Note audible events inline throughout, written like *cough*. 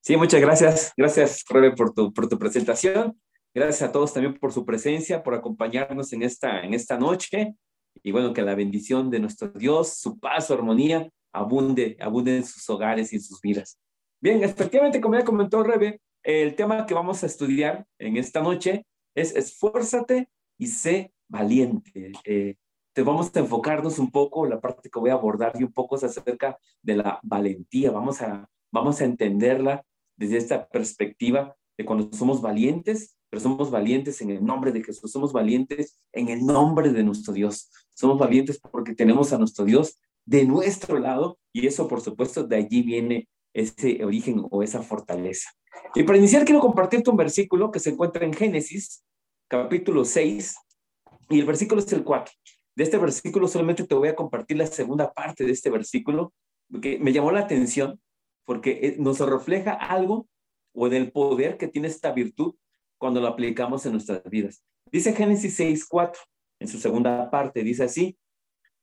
Sí, muchas gracias. Gracias, Rebe, por tu, por tu presentación. Gracias a todos también por su presencia, por acompañarnos en esta, en esta noche. Y bueno, que la bendición de nuestro Dios, su paz, su armonía, abunde, abunde en sus hogares y en sus vidas. Bien, efectivamente, como ya comentó Rebe, el tema que vamos a estudiar en esta noche es esfuérzate y sé valiente. Eh, te vamos a enfocarnos un poco, la parte que voy a abordar y un poco es acerca de la valentía. Vamos a, vamos a entenderla desde esta perspectiva de cuando somos valientes, pero somos valientes en el nombre de Jesús, somos valientes en el nombre de nuestro Dios, somos valientes porque tenemos a nuestro Dios de nuestro lado y eso por supuesto de allí viene ese origen o esa fortaleza. Y para iniciar quiero compartirte un versículo que se encuentra en Génesis capítulo 6 y el versículo es el 4. De este versículo solamente te voy a compartir la segunda parte de este versículo que me llamó la atención porque eh, nos refleja algo o del poder que tiene esta virtud cuando lo aplicamos en nuestras vidas. Dice Génesis 6, 4, en su segunda parte, dice así,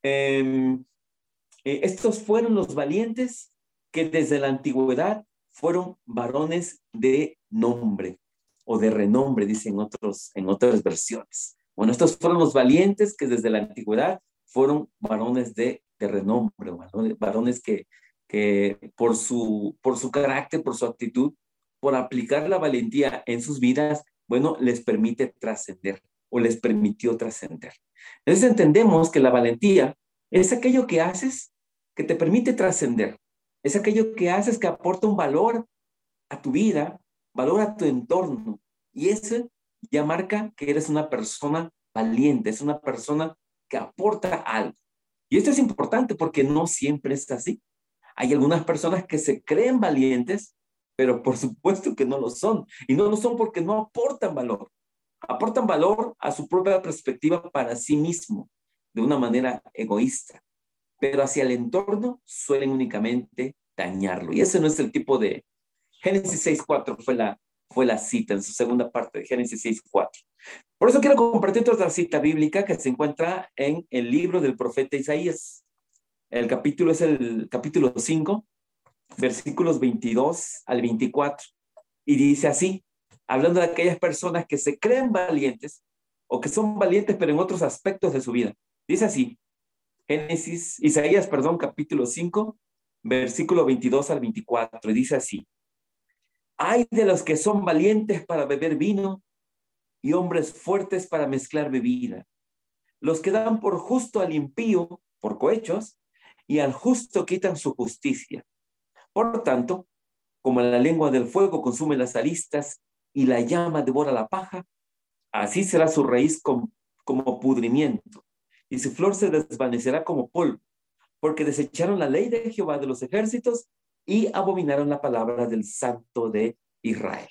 em, eh, estos fueron los valientes que desde la antigüedad fueron varones de nombre o de renombre, dicen otros, en otras versiones. Bueno, estos fueron los valientes que desde la antigüedad fueron varones de, de renombre, varones, que, que por, su, por su carácter, por su actitud, por aplicar la valentía en sus vidas, bueno, les permite trascender o les permitió trascender. Entonces entendemos que la valentía es aquello que haces que te permite trascender, es aquello que haces que aporta un valor a tu vida, valor a tu entorno. Y eso ya marca que eres una persona valiente, es una persona que aporta algo. Y esto es importante porque no siempre es así. Hay algunas personas que se creen valientes, pero por supuesto que no lo son. Y no lo son porque no aportan valor. Aportan valor a su propia perspectiva para sí mismo, de una manera egoísta pero hacia el entorno suelen únicamente dañarlo. Y ese no es el tipo de... Génesis 6.4 fue la, fue la cita en su segunda parte de Génesis 6.4. Por eso quiero compartir otra cita bíblica que se encuentra en el libro del profeta Isaías. El capítulo es el capítulo 5, versículos 22 al 24. Y dice así, hablando de aquellas personas que se creen valientes o que son valientes pero en otros aspectos de su vida. Dice así, Génesis, Isaías, perdón, capítulo 5, versículo 22 al 24, y dice así, hay de los que son valientes para beber vino y hombres fuertes para mezclar bebida, los que dan por justo al impío por cohechos y al justo quitan su justicia. Por tanto, como la lengua del fuego consume las aristas y la llama devora la paja, así será su raíz como pudrimiento y su flor se desvanecerá como polvo, porque desecharon la ley de Jehová de los ejércitos y abominaron la palabra del Santo de Israel.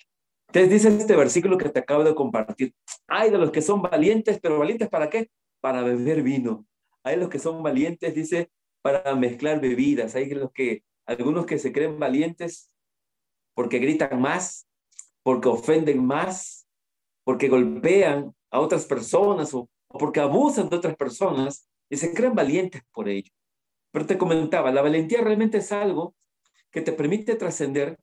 Entonces dice este versículo que te acabo de compartir. Hay de los que son valientes, pero valientes para qué? Para beber vino. Hay los que son valientes, dice, para mezclar bebidas. Hay los que, algunos que se creen valientes porque gritan más, porque ofenden más, porque golpean a otras personas o porque abusan de otras personas y se creen valientes por ello. Pero te comentaba, la valentía realmente es algo que te permite trascender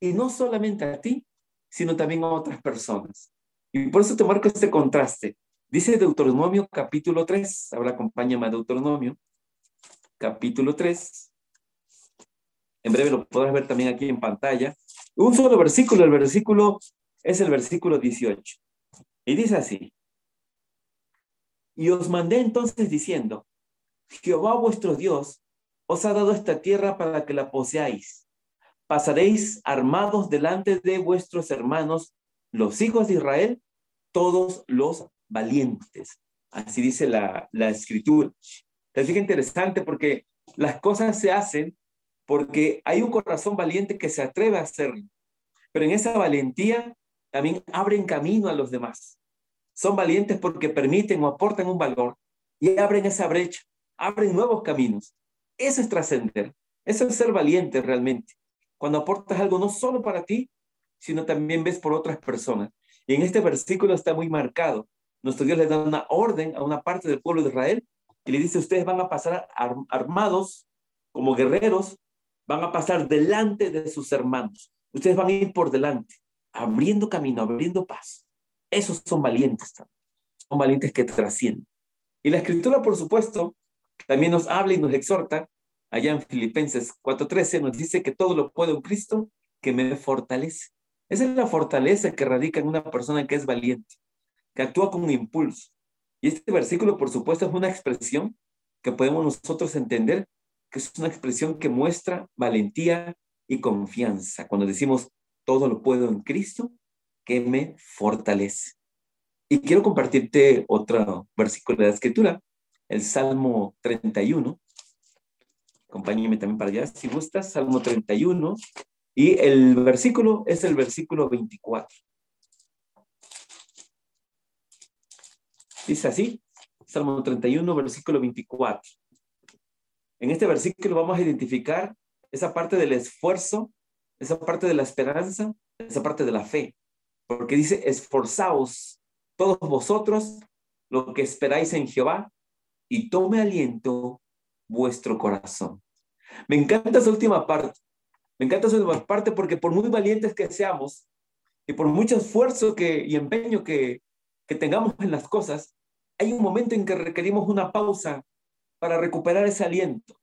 y no solamente a ti, sino también a otras personas. Y por eso te marco este contraste. Dice Deuteronomio capítulo 3, ahora acompáñame a Deuteronomio, capítulo 3. En breve lo podrás ver también aquí en pantalla. Un solo versículo, el versículo es el versículo 18. Y dice así, y os mandé entonces diciendo, Jehová vuestro Dios os ha dado esta tierra para que la poseáis. Pasaréis armados delante de vuestros hermanos, los hijos de Israel, todos los valientes. Así dice la, la escritura. Es interesante porque las cosas se hacen porque hay un corazón valiente que se atreve a hacerlo. Pero en esa valentía también abren camino a los demás. Son valientes porque permiten o aportan un valor y abren esa brecha, abren nuevos caminos. Eso es trascender, eso es ser valiente realmente. Cuando aportas algo no solo para ti, sino también ves por otras personas. Y en este versículo está muy marcado. Nuestro Dios le da una orden a una parte del pueblo de Israel y le dice, ustedes van a pasar armados como guerreros, van a pasar delante de sus hermanos. Ustedes van a ir por delante, abriendo camino, abriendo paso. Esos son valientes también. Son valientes que trascienden. Y la escritura, por supuesto, también nos habla y nos exhorta. Allá en Filipenses 4:13 nos dice que todo lo puedo en Cristo que me fortalece. Esa es la fortaleza que radica en una persona que es valiente, que actúa con impulso. Y este versículo, por supuesto, es una expresión que podemos nosotros entender que es una expresión que muestra valentía y confianza. Cuando decimos todo lo puedo en Cristo, que me fortalece. Y quiero compartirte otro versículo de la escritura, el Salmo 31. Acompáñeme también para allá, si gustas, Salmo 31. Y el versículo es el versículo 24. Dice así, Salmo 31, versículo 24. En este versículo vamos a identificar esa parte del esfuerzo, esa parte de la esperanza, esa parte de la fe. Porque dice, esforzaos todos vosotros lo que esperáis en Jehová y tome aliento vuestro corazón. Me encanta esa última parte. Me encanta esa última parte porque por muy valientes que seamos y por mucho esfuerzo que, y empeño que, tengamos en las cosas, hay un momento en que requerimos una pausa para recuperar ese aliento.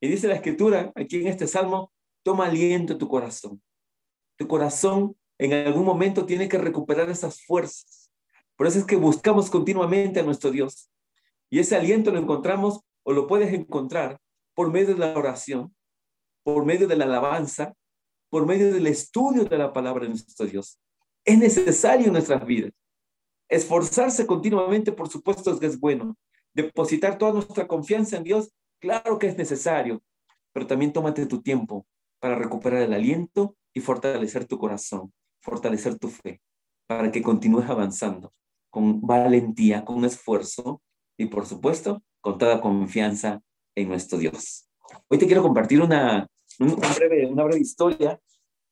Y dice la escritura aquí en este salmo, toma aliento tu corazón. Tu corazón en algún momento tiene que recuperar esas fuerzas. Por eso es que buscamos continuamente a nuestro Dios. Y ese aliento lo encontramos o lo puedes encontrar por medio de la oración, por medio de la alabanza, por medio del estudio de la palabra de nuestro Dios. Es necesario en nuestras vidas. Esforzarse continuamente, por supuesto, es bueno. Depositar toda nuestra confianza en Dios, claro que es necesario, pero también tómate tu tiempo para recuperar el aliento y fortalecer tu corazón, fortalecer tu fe, para que continúes avanzando con valentía, con esfuerzo y, por supuesto, con toda confianza en nuestro Dios. Hoy te quiero compartir una breve historia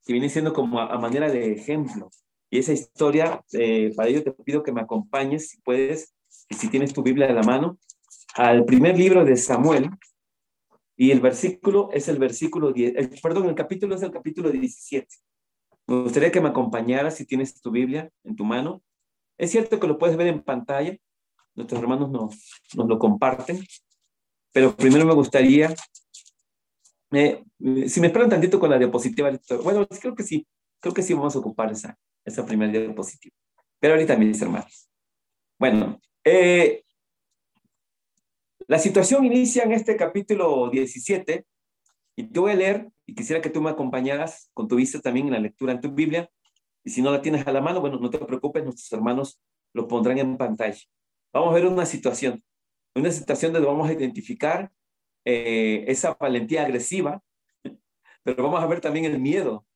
que viene siendo como a manera de ejemplo y esa historia, eh, para ello te pido que me acompañes, si puedes, y si tienes tu Biblia de la mano, al primer libro de Samuel, y el versículo es el versículo 10, perdón, el capítulo es el capítulo 17. Me gustaría que me acompañaras si tienes tu Biblia en tu mano. Es cierto que lo puedes ver en pantalla, nuestros hermanos nos, nos lo comparten, pero primero me gustaría, eh, si me esperan tantito con la diapositiva, bueno, creo que sí, creo que sí vamos a ocupar esa, esa primera diapositiva. Pero ahorita, mis hermanos. Bueno, eh, la situación inicia en este capítulo 17 y te voy a leer y quisiera que tú me acompañaras con tu vista también en la lectura en tu Biblia. Y si no la tienes a la mano, bueno, no te preocupes, nuestros hermanos lo pondrán en pantalla. Vamos a ver una situación, una situación donde vamos a identificar eh, esa valentía agresiva, *laughs* pero vamos a ver también el miedo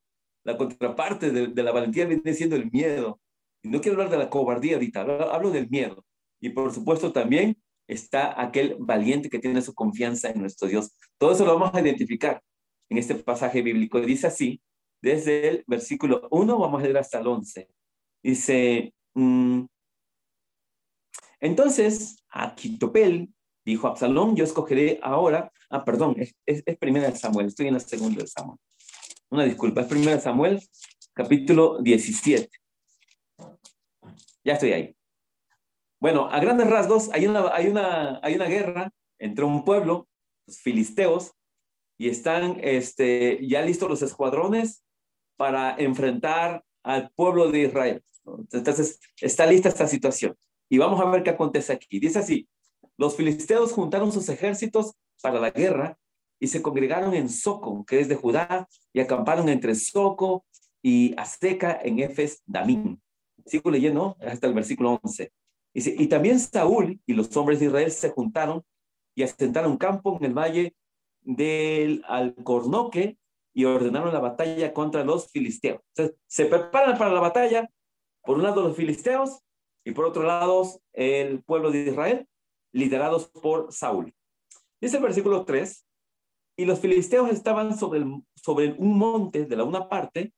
la contraparte de, la valentía viene siendo el miedo. Y no quiero hablar de la cobardía ahorita, hablo, del miedo. Y por supuesto también está aquel valiente que tiene su confianza en nuestro Dios. Todo eso lo vamos a identificar en este pasaje bíblico. Dice así, desde el versículo 1 vamos a leer hasta el 11. Dice, mm, entonces Aquitopel dijo a Absalón, yo escogeré ahora, ah, perdón, es, es, es primera de Samuel, estoy en la segunda de Samuel. Una disculpa, es 1 Samuel, capítulo 17. Ya estoy ahí. Bueno, a grandes rasgos, hay una, hay una, hay una guerra entre un pueblo, los filisteos, y están este, ya listos los escuadrones para enfrentar al pueblo de Israel. Entonces, está lista esta situación. Y vamos a ver qué acontece aquí. Dice así, los filisteos juntaron sus ejércitos para la guerra y se congregaron en Soco, que es de Judá, y acamparon entre Soco y Azteca en Efes Damín. Sigo leyendo hasta el versículo 11. Dice, y también Saúl y los hombres de Israel se juntaron y asentaron campo en el valle del Alcornoque y ordenaron la batalla contra los filisteos. Se preparan para la batalla, por un lado los filisteos y por otro lado el pueblo de Israel, liderados por Saúl. Dice el versículo 3, y los filisteos estaban sobre, un monte de la una parte,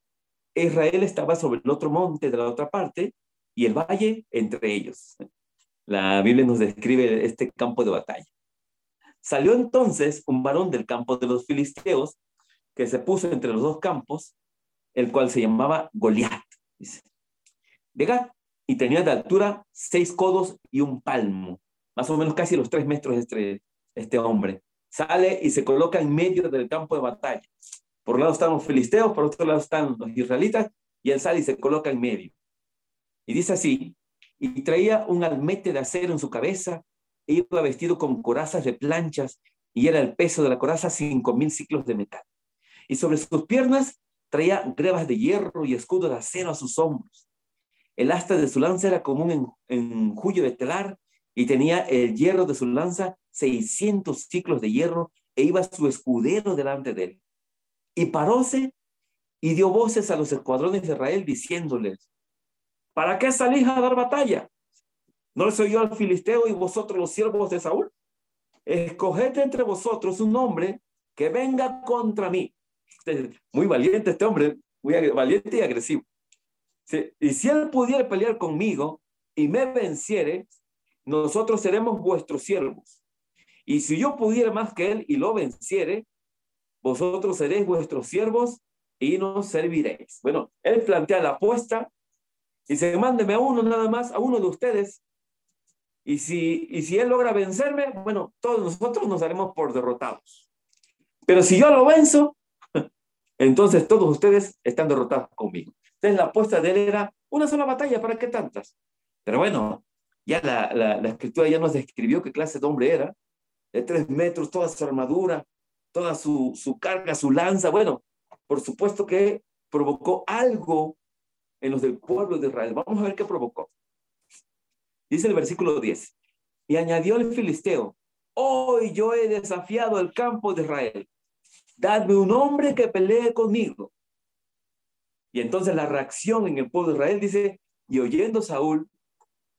Israel estaba sobre el otro monte de la otra parte, y el valle entre ellos. La Biblia nos describe este campo de batalla. Salió entonces un varón del campo de los filisteos que se puso entre los dos campos el cual se llamaba Goliat, dice. De Gat, y tenía de altura seis codos y un palmo, más o menos casi los tres metros este, este hombre. Sale y se coloca en medio del campo de batalla. Por un lado están los filisteos, por otro lado están los israelitas, y él sale y se coloca en medio. Y dice así, y traía un almete de acero en su cabeza, e iba vestido con corazas de planchas, y era el peso de la coraza cinco mil ciclos de metal. Y sobre sus piernas traía grebas de hierro y escudo de acero a sus hombros. El asta de su lanza era común en, en jullo de telar y tenía el hierro de su lanza 600 ciclos de hierro e iba su escudero delante de él. Y paróse y dio voces a los escuadrones de Israel diciéndoles, ¿para qué salís a dar batalla? ¿No soy yo al filisteo y vosotros los siervos de Saúl? Escoged entre vosotros un hombre que venga contra mí. Muy valiente este hombre, muy valiente y agresivo. Y si él pudiera pelear conmigo y me venciere, nosotros seremos vuestros siervos. Y si yo pudiera más que él y lo venciere, vosotros seréis vuestros siervos y nos serviréis. Bueno, él plantea la apuesta y se mándeme a uno nada más, a uno de ustedes. Y si, y si él logra vencerme, bueno, todos nosotros nos daremos por derrotados. Pero si yo lo venzo, *laughs* entonces todos ustedes están derrotados conmigo. Entonces la apuesta de él era una sola batalla, ¿para qué tantas? Pero bueno, ya la, la, escritura ya nos describió qué clase de hombre era, de tres metros, toda su armadura, toda su, su carga, su lanza. Bueno, por supuesto que provocó algo en los del pueblo de Israel. Vamos a ver qué provocó. Dice el versículo 10. Y añadió el filisteo, hoy yo he desafiado el campo de Israel. Dadme un hombre que pelee conmigo. Y entonces la reacción en el pueblo de Israel dice, y oyendo Saúl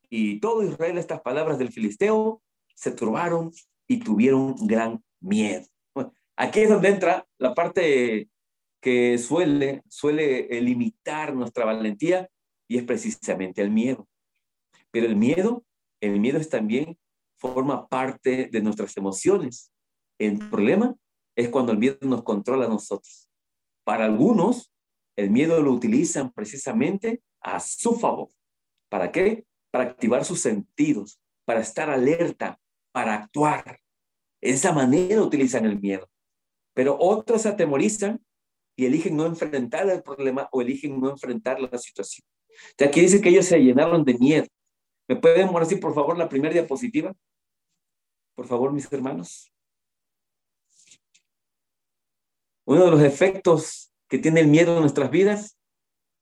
y todo Israel estas palabras del filisteo, se turbaron y tuvieron gran miedo. aquí es donde entra la parte que suele, suele limitar nuestra valentía y es precisamente el miedo. Pero el miedo, el miedo es también forma parte de nuestras emociones. El problema es cuando el miedo nos controla a nosotros. Para algunos, el miedo lo utilizan precisamente a su favor. ¿Para qué? Para activar sus sentidos, para estar alerta, para actuar. De esa manera utilizan el miedo. Pero otros se atemorizan y eligen no enfrentar el problema o eligen no enfrentar la situación. O aquí dice que ellos se llenaron de miedo. ¿Me pueden poner por favor, la primera diapositiva? Por favor, mis hermanos. Uno de los efectos que tiene el miedo en nuestras vidas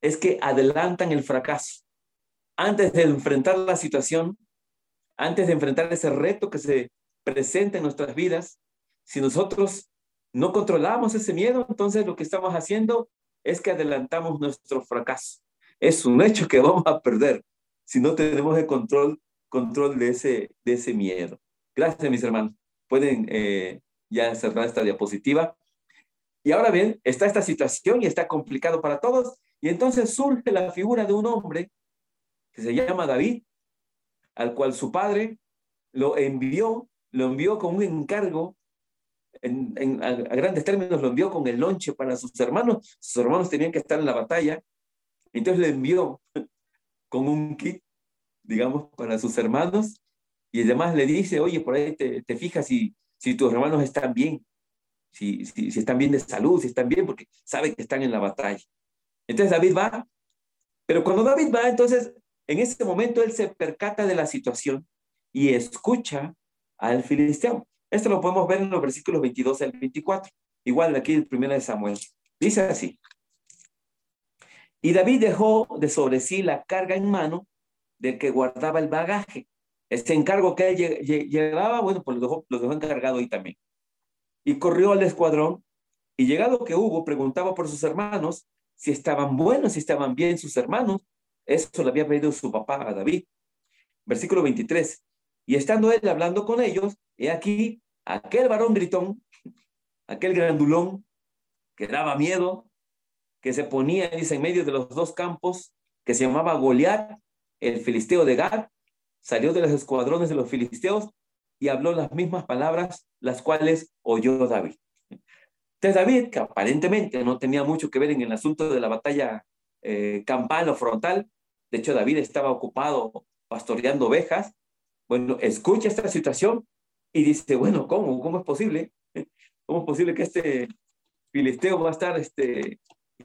es que adelantan el fracaso. Antes de enfrentar la situación, antes de enfrentar ese reto que se presenta en nuestras vidas, si nosotros no controlamos ese miedo, entonces lo que estamos haciendo es que adelantamos nuestro fracaso. Es un hecho que *laughs* vamos a perder si no tenemos el control, control de, ese, de ese miedo. Gracias, mis hermanos. Pueden eh, ya cerrar esta diapositiva. Y ahora bien, está esta situación y está complicado para todos. Y entonces surge la figura de un hombre que se llama David, al cual su padre lo envió, lo envió con un encargo, en, a, grandes términos lo envió con el lonche para sus hermanos. Sus hermanos tenían que estar en la batalla. Entonces le envió *laughs* con un kit, digamos, para sus hermanos. Y además le dice, oye, por ahí te, te fijas si, si tus hermanos están bien si, si, si están bien de salud, si están bien, porque sabe que están en la batalla. Entonces David va, pero cuando David va, entonces en ese momento él se percata de la situación y escucha al filisteo. Esto lo podemos ver en los versículos 22 al 24. Igual aquí el primero de Samuel. Dice así. Y David dejó de sobre sí la carga en mano del que guardaba el bagaje. Este encargo que él llevaba, bueno, pues lo dejó, lo dejó encargado ahí también y corrió al escuadrón y llegado que hubo, preguntaba por sus hermanos si estaban buenos, si estaban bien sus hermanos. Eso le había pedido su papá a David. Versículo 23. Y estando él hablando con ellos, he aquí, aquel varón gritón, aquel grandulón que daba miedo, que se ponía, dice, en medio de los dos campos, que se llamaba Goliat, el filisteo de Gad, salió de los escuadrones de los filisteos y habló las mismas palabras, las cuales oyó David. Entonces David, que aparentemente no tenía mucho que ver en el asunto de la batalla eh, campal o frontal, de hecho David estaba ocupado pastoreando ovejas, bueno, escucha esta situación y dice, bueno, ¿cómo? ¿Cómo es posible? ¿Cómo es posible que este filisteo va a estar este,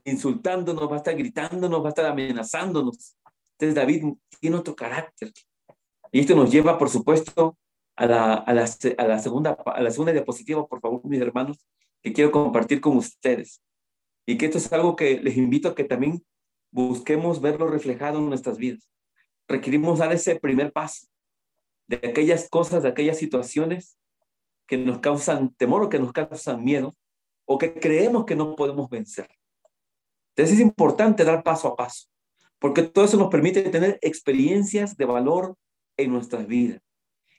insultándonos, va a estar gritándonos, va a estar amenazándonos? Entonces David tiene otro carácter. Y esto nos lleva, por supuesto, a la, segunda, a la segunda diapositiva, por favor, mis hermanos, que quiero compartir con ustedes. Y que esto es algo que les invito a que también busquemos verlo reflejado en nuestras vidas. Requerimos dar ese primer paso de aquellas cosas, de aquellas situaciones que nos causan temor o que nos causan miedo o que creemos que no podemos vencer. Entonces es importante dar paso a paso, porque todo eso nos permite tener experiencias de valor en nuestras vidas.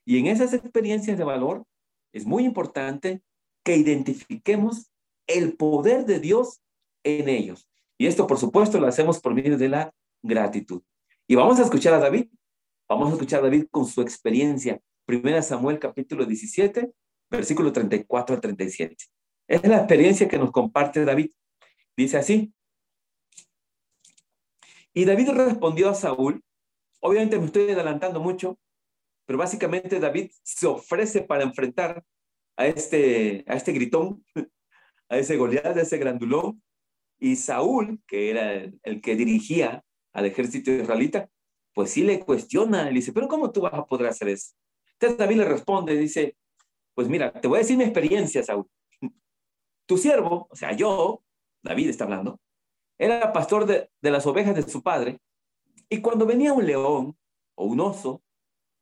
Y en esas experiencias de valor es muy importante que identifiquemos el poder de Dios en ellos. Y esto, por supuesto, lo hacemos por medio de la gratitud. Y vamos a escuchar a David. Vamos a escuchar a David con su experiencia. Primera Samuel capítulo 17, versículo 34 al 37. Es la experiencia que nos comparte David. Dice así. Y David respondió a Saúl. Obviamente me estoy adelantando mucho, pero básicamente David se ofrece para enfrentar a este, a este gritón, *laughs* a ese Goliat, a ese grandulón, y Saúl, que era el, que dirigía al ejército israelita, pues sí le cuestiona, le dice, pero ¿cómo tú vas a poder hacer eso? Entonces David le responde, dice, pues mira, te voy a decir mi experiencia, Saúl. Tu siervo, o sea, yo, David está hablando, era pastor de, de las ovejas de su padre, y cuando venía un león o un oso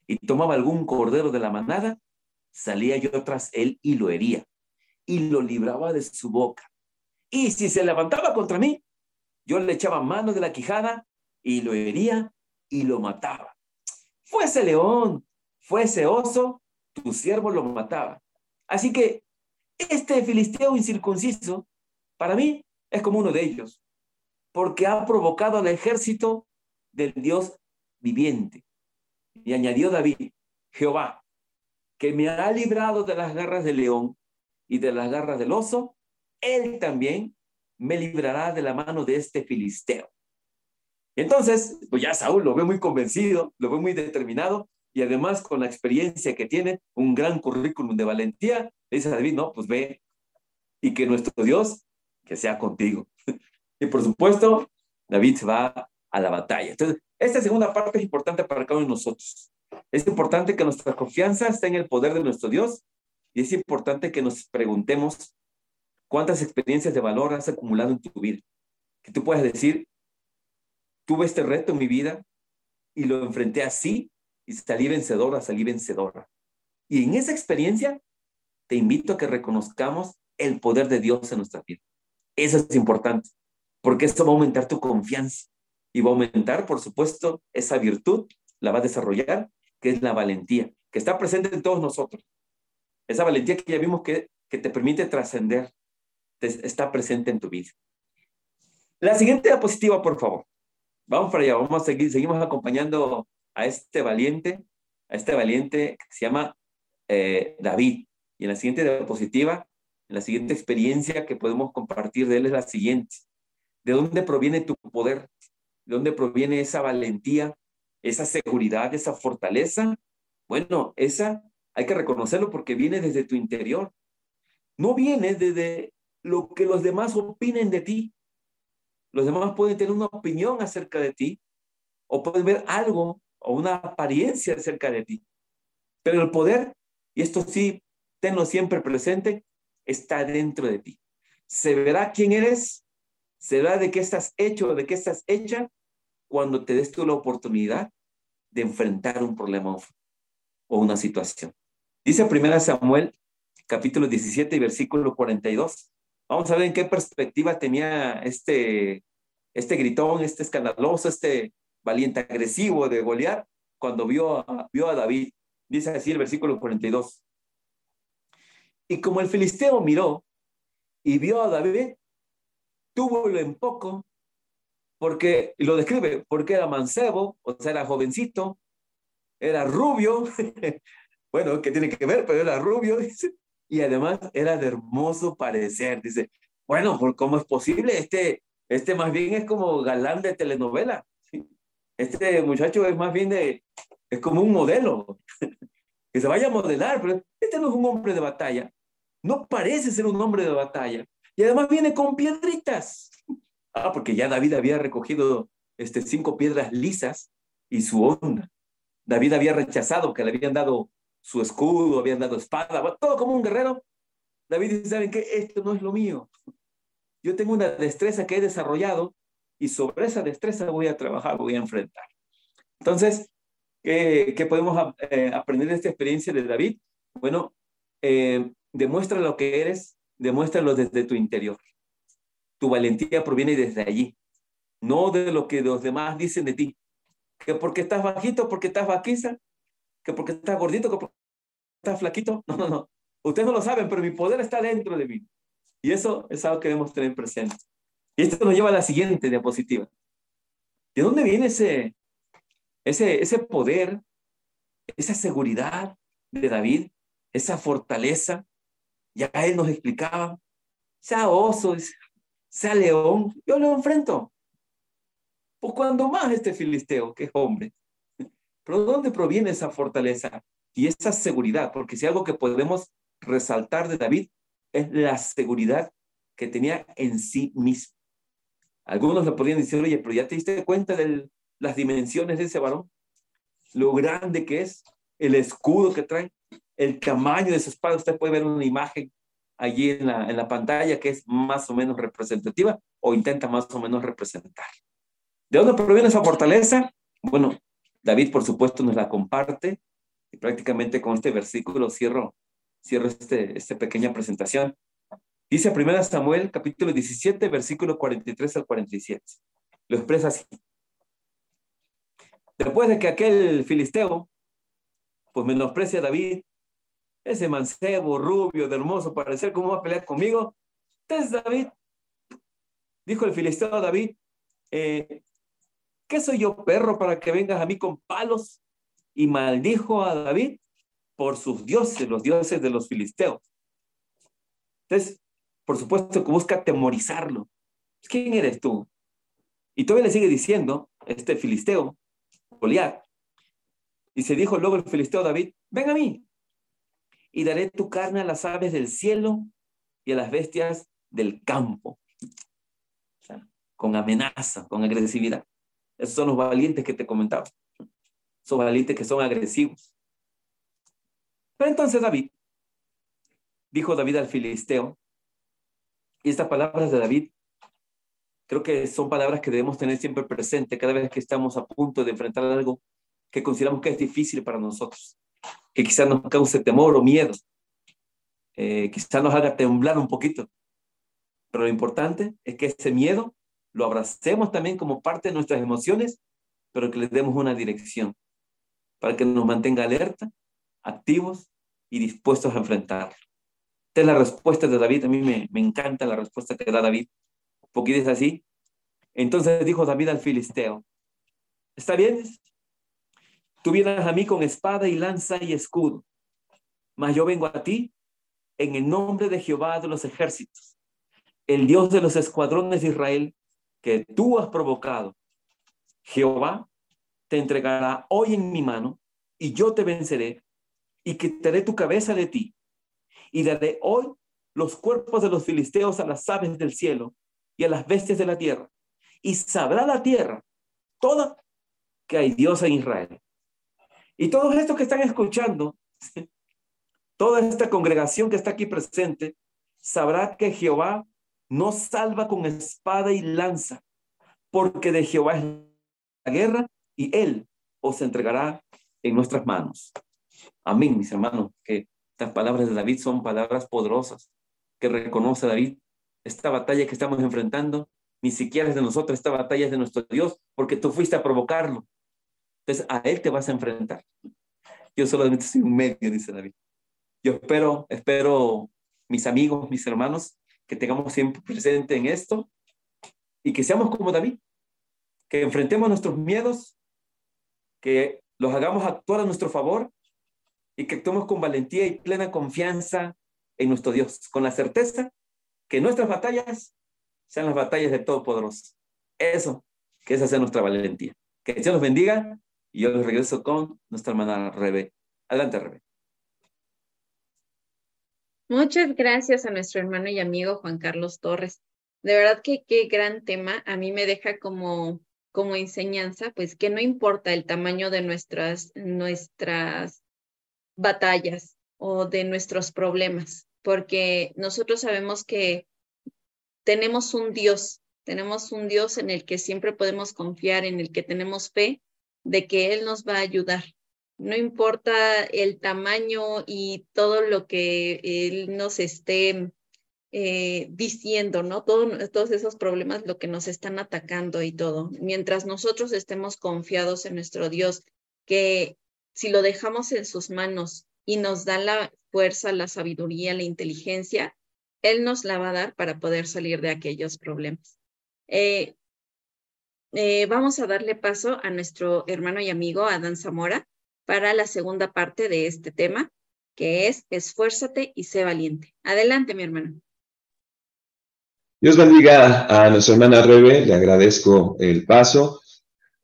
y tomaba algún cordero de la manada, salía yo tras él y lo hería, y lo libraba de su boca. Y si se levantaba contra mí, yo le echaba mano de la quijada y lo hería y lo mataba. Fuese león, fuese oso, tu siervo lo mataba. Así que este filisteo incircunciso, para mí, es como uno de ellos, porque ha provocado al ejército del Dios viviente. Y añadió David, Jehová, que me ha librado de las garras del león y de las garras del oso, él también me librará de la mano de este filisteo. Entonces, pues ya Saúl lo ve muy convencido, lo ve muy determinado y además con la experiencia que tiene, un gran currículum de valentía, le dice a David, no, pues ve y que nuestro Dios, que sea contigo. *laughs* y por supuesto, David se va a la batalla. Entonces, esta segunda parte es importante para cada uno de nosotros. Es importante que nuestra confianza esté en el poder de nuestro Dios y es importante que nos preguntemos cuántas experiencias de valor has acumulado en tu vida. Que tú puedas decir, tuve este reto en mi vida y lo enfrenté así y salí vencedora, salí vencedora. Y en esa experiencia te invito a que reconozcamos el poder de Dios en nuestra vida. Eso es importante, porque esto va a aumentar tu confianza y va a aumentar, por supuesto, esa virtud, la va a desarrollar, que es la valentía, que está presente en todos nosotros. Esa valentía que ya vimos que, que te permite trascender, está presente en tu vida. La siguiente diapositiva, por favor. Vamos para allá, vamos a seguir, seguimos acompañando a este valiente, a este valiente que se llama eh, David. Y en la siguiente diapositiva, en la siguiente experiencia que podemos compartir de él es la siguiente. ¿De dónde proviene tu poder? ¿De dónde proviene esa valentía, esa seguridad, esa fortaleza? Bueno, esa hay que reconocerlo porque viene desde tu interior. No viene desde lo que los demás opinen de ti. Los demás pueden tener una opinión acerca de ti o pueden ver algo o una apariencia acerca de ti. Pero el poder, y esto sí, tenlo siempre presente, está dentro de ti. Se verá quién eres, se verá de qué estás hecho, de qué estás hecha, cuando te des tú la oportunidad de enfrentar un problema o una situación. Dice 1 Samuel, capítulo 17 y versículo 42. Vamos a ver en qué perspectiva tenía este, este gritón, este escandaloso, este valiente agresivo de Goliat cuando vio a, vio a David. Dice así el versículo 42. Y como el filisteo miró y vio a David, túvolo en poco, porque, lo describe, porque era mancebo, o sea, era jovencito, era rubio, *laughs* bueno, ¿qué tiene que ver? Pero era rubio, dice, y además era de hermoso parecer. Dice, bueno, ¿cómo es posible? Este, este más bien es como galán de telenovela. Este muchacho es más bien de, es como un modelo, *laughs* que se vaya a modelar, pero este no es un hombre de batalla, no parece ser un hombre de batalla, y además viene con piedritas. *laughs* Ah, porque ya David había recogido este, cinco piedras lisas y su onda. David había rechazado que le habían dado su escudo, habían dado espada, todo como un guerrero. David dice, ¿saben qué? Esto no es lo mío. Yo tengo una destreza que he desarrollado y sobre esa destreza voy a trabajar, voy a enfrentar. Entonces, ¿qué, podemos eh, aprender de esta experiencia de David? Bueno, eh, demuestra lo que eres, demuéstralo desde tu interior. Tu valentía proviene desde allí, no de lo que los demás dicen de ti. Que porque estás bajito, porque estás vaquiza, que porque estás gordito, que porque estás flaquito. *laughs* No, no, no. Ustedes no lo saben, pero mi poder está dentro de mí. Y eso es algo que debemos tener presente. Y esto nos lleva a la siguiente diapositiva. ¿De dónde viene ese, ese, ese poder, esa seguridad de David, esa fortaleza? Ya él nos explicaba, sea oso, sea león, yo lo enfrento. Pues cuando más este filisteo, que es hombre. Pero ¿dónde proviene esa fortaleza y esa seguridad? Porque si algo que podemos resaltar de David es la seguridad que tenía en sí mismo. Algunos le podrían decir, oye, pero ya te diste cuenta de las dimensiones de ese varón, lo grande que es, el escudo que trae, el tamaño de su espada. Usted puede ver una imagen allí en la, en la pantalla que es más o menos representativa o intenta más o menos representar. ¿De dónde proviene esa fortaleza? Bueno, David, por supuesto, nos la comparte y prácticamente con este versículo cierro, cierro este, esta pequeña presentación. Dice 1 Samuel capítulo 17, versículo 43 al 47. Lo expresa así. Después de que aquel filisteo, pues menosprecia a David, ese mancebo, rubio, de hermoso parecer, ¿cómo va a pelear conmigo? Entonces David, dijo el filisteo a David, eh, ¿qué soy yo perro para que vengas a mí con palos? Y maldijo a David por sus dioses, los dioses de los filisteos. Entonces, por supuesto que busca atemorizarlo. ¿Quién eres tú? Y todavía le sigue diciendo, este filisteo, Goliat, y se dijo luego el filisteo David, ven a mí, y daré tu carne a las aves del cielo y a las bestias del campo. con amenaza, con agresividad. Esos son los valientes que te comentaba. Son valientes que son agresivos. Pero entonces David, dijo David al filisteo, y estas palabras de David, creo que son palabras que debemos tener siempre presente cada vez que estamos a punto de enfrentar algo que consideramos que es difícil para nosotros, que quizás nos cause temor o miedo, eh, quizás nos haga temblar un poquito. Pero lo importante es que ese miedo lo abracemos también como parte de nuestras emociones, pero que le demos una dirección para que nos mantenga alerta, activos y dispuestos a enfrentarlo. Esta es la respuesta de David. A mí me, me encanta la respuesta que da David, porque dice así. Entonces dijo David al filisteo, ¿está bien? Tú vienes a mí con espada y lanza y escudo, mas yo vengo a ti en el nombre de Jehová de los ejércitos, el Dios de los escuadrones de Israel, que tú has provocado. Jehová te entregará hoy en mi mano y yo te venceré y quitaré tu cabeza de ti y daré hoy los cuerpos de los filisteos a las aves del cielo y a las bestias de la tierra. Y sabrá la tierra toda que hay Dios en Israel. Y todos estos que están escuchando, *laughs* toda esta congregación que está aquí presente, sabrá que Jehová no salva con espada y lanza, porque de Jehová es la guerra y él os entregará en nuestras manos. Amén, mis hermanos, que estas palabras de David son palabras poderosas que reconoce David. Esta batalla que estamos enfrentando ni siquiera es de nosotros, esta batalla es de nuestro Dios, porque tú fuiste a provocarlo. Entonces a Él te vas a enfrentar. Yo solamente soy un medio, dice David. Yo espero, espero, mis amigos, mis hermanos, que tengamos siempre presente en esto y que seamos como David, que enfrentemos nuestros miedos, que los hagamos actuar a nuestro favor y que actuemos con valentía y plena confianza en nuestro Dios, con la certeza que nuestras batallas sean las batallas de Todopoderoso. Eso, que esa sea nuestra valentía. Que Dios los bendiga y yo les regreso con nuestra hermana Rebe. Adelante, Rebe. Muchas gracias a nuestro hermano y amigo Juan Carlos Torres. De verdad que qué gran tema. A mí me deja como, como enseñanza, pues que no importa el tamaño de nuestras, nuestras batallas o de nuestros problemas, porque nosotros sabemos que tenemos un Dios, tenemos un Dios en el que siempre podemos confiar, en el que tenemos fe de que Él nos va a ayudar. No importa el tamaño y todo lo que Él nos esté eh, diciendo, ¿no? todos esos problemas, lo que nos están atacando y todo. Mientras nosotros estemos confiados en nuestro Dios, que si lo dejamos en sus manos y nos da la fuerza, la sabiduría, la inteligencia, Él nos la va a dar para poder salir de aquellos problemas. Eh, eh, vamos a darle paso a nuestro hermano y amigo Adán Zamora para la segunda parte de este tema, que es esfuérzate y sé valiente. Adelante, mi hermano. Dios bendiga a nuestra hermana Rebe, le agradezco el paso.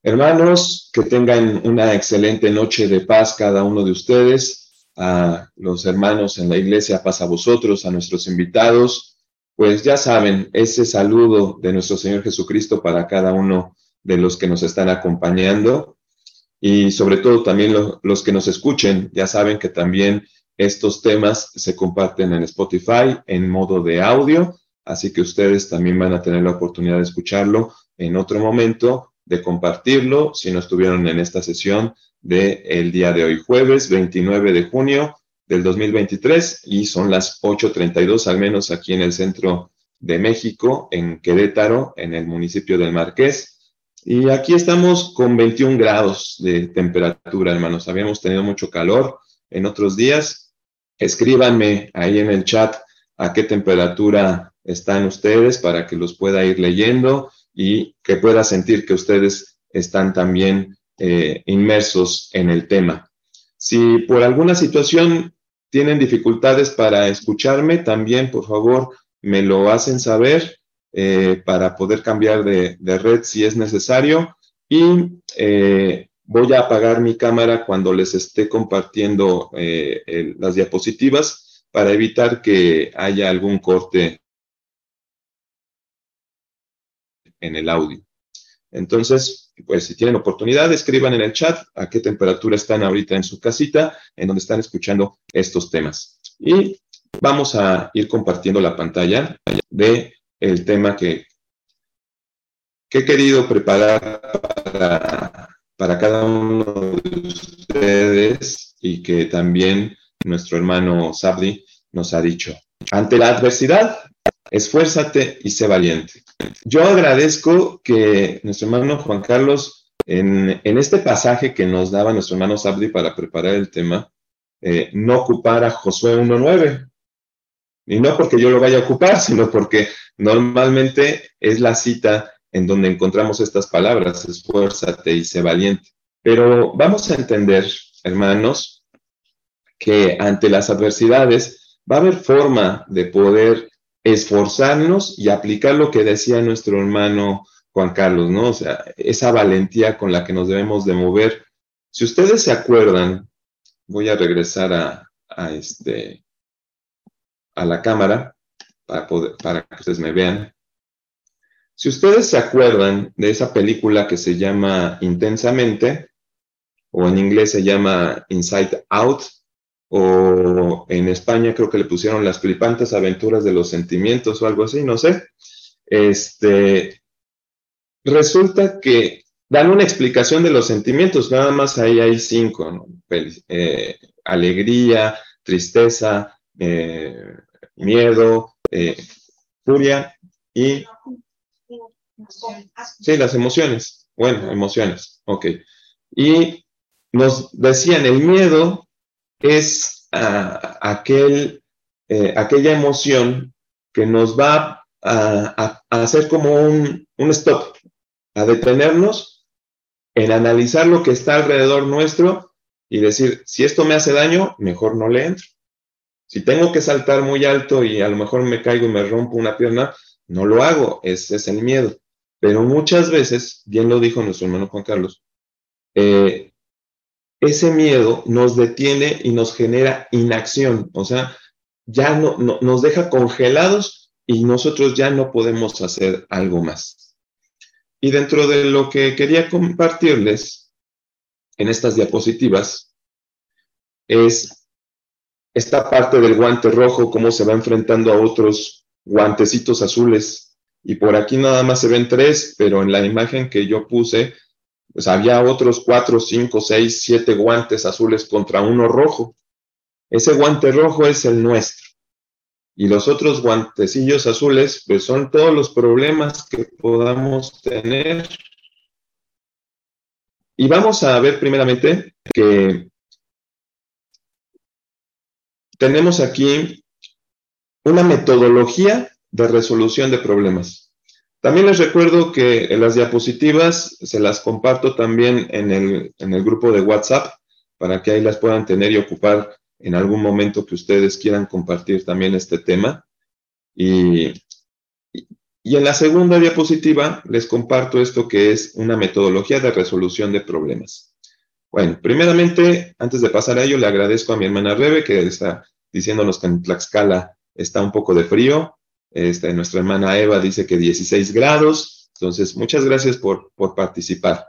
Hermanos, que tengan una excelente noche de paz cada uno de ustedes, a los hermanos en la iglesia, paz a vosotros, a nuestros invitados, pues ya saben, ese saludo de nuestro Señor Jesucristo para cada uno de los que nos están acompañando y sobre todo también los que nos escuchen, ya saben que también estos temas se comparten en Spotify en modo de audio, así que ustedes también van a tener la oportunidad de escucharlo en otro momento, de compartirlo si no estuvieron en esta sesión del el día de hoy, jueves 29 de junio del 2023 y son las 8.32 al menos aquí en el centro de México, en Querétaro, en el municipio del Marqués. Y aquí estamos con 21 grados de temperatura, hermanos. Habíamos tenido mucho calor en otros días. Escríbanme ahí en el chat a qué temperatura están ustedes para que los pueda ir leyendo y que pueda sentir que ustedes están también eh, inmersos en el tema. Si por alguna situación tienen dificultades para escucharme, también por favor me lo hacen saber eh, para poder cambiar de, red si es necesario. Y eh, voy a apagar mi cámara cuando les esté compartiendo eh, las diapositivas para evitar que haya algún corte en el audio. Entonces, pues si tienen oportunidad, escriban en el chat a qué temperatura están ahorita en su casita, en donde están escuchando estos temas. Y vamos a ir compartiendo la pantalla de el tema que, he querido preparar para, cada uno de ustedes y que también nuestro hermano Sabdi nos ha dicho. Ante la adversidad, esfuérzate y sé valiente. Yo agradezco que nuestro hermano Juan Carlos, en, este pasaje que nos daba nuestro hermano Sabdi para preparar el tema, eh, no ocupara Josué 1.9. Y no porque yo lo vaya a ocupar, *laughs* sino porque normalmente es la cita en donde encontramos estas palabras, esfuérzate y sé valiente. Pero vamos a entender, hermanos, que ante las adversidades va a haber forma de poder esforzarnos y aplicar lo que decía nuestro hermano Juan Carlos, ¿no? O sea, esa valentía con la que nos debemos de mover. Si ustedes se acuerdan, voy a regresar a, a este, a la cámara para, poder, para que ustedes me vean. Si ustedes se acuerdan de esa película que se llama Intensamente, o en inglés se llama Inside Out, o en España creo que le pusieron las flipantes aventuras de los sentimientos o algo así, no sé. Este, resulta que dan una explicación de los sentimientos, nada más ahí hay cinco, eh, alegría, tristeza, eh, miedo, eh, furia y... Sí, las emociones. Bueno, emociones, ok. Y nos decían, el miedo es aquel, eh, aquella emoción que nos va a, hacer como un, un, stop, a detenernos en analizar lo que está alrededor nuestro y decir, si esto me hace daño, mejor no le entro. Si tengo que saltar muy alto y a lo mejor me caigo y me rompo una pierna, no lo hago, ese es el miedo. Pero muchas veces, bien lo dijo nuestro hermano Juan Carlos, eh, ese miedo nos detiene y nos genera inacción, o sea, ya no, nos deja congelados y nosotros ya no podemos hacer algo más. Y dentro de lo que quería compartirles en estas diapositivas es esta parte del guante rojo, cómo se va enfrentando a otros guantecitos azules. Y por aquí nada más se ven tres, pero en la imagen que yo puse, pues había otros cuatro, cinco, seis, siete guantes azules contra uno rojo. Ese guante rojo es el nuestro. Y los otros guantecillos azules, pues son todos los problemas que podamos tener. Y vamos a ver primeramente que tenemos aquí una metodología de resolución de problemas. También les recuerdo que en las diapositivas se las comparto también en el, en el grupo de WhatsApp para que ahí las puedan tener y ocupar en algún momento que ustedes quieran compartir también este tema. Y, y en la segunda diapositiva les comparto esto que es una metodología de resolución de problemas. Bueno, primeramente, antes de pasar a ello, le agradezco a mi hermana Rebe que está diciéndonos que en Tlaxcala está un poco de frío. Este, nuestra hermana Eva dice que 16 grados. Entonces, muchas gracias por, por participar.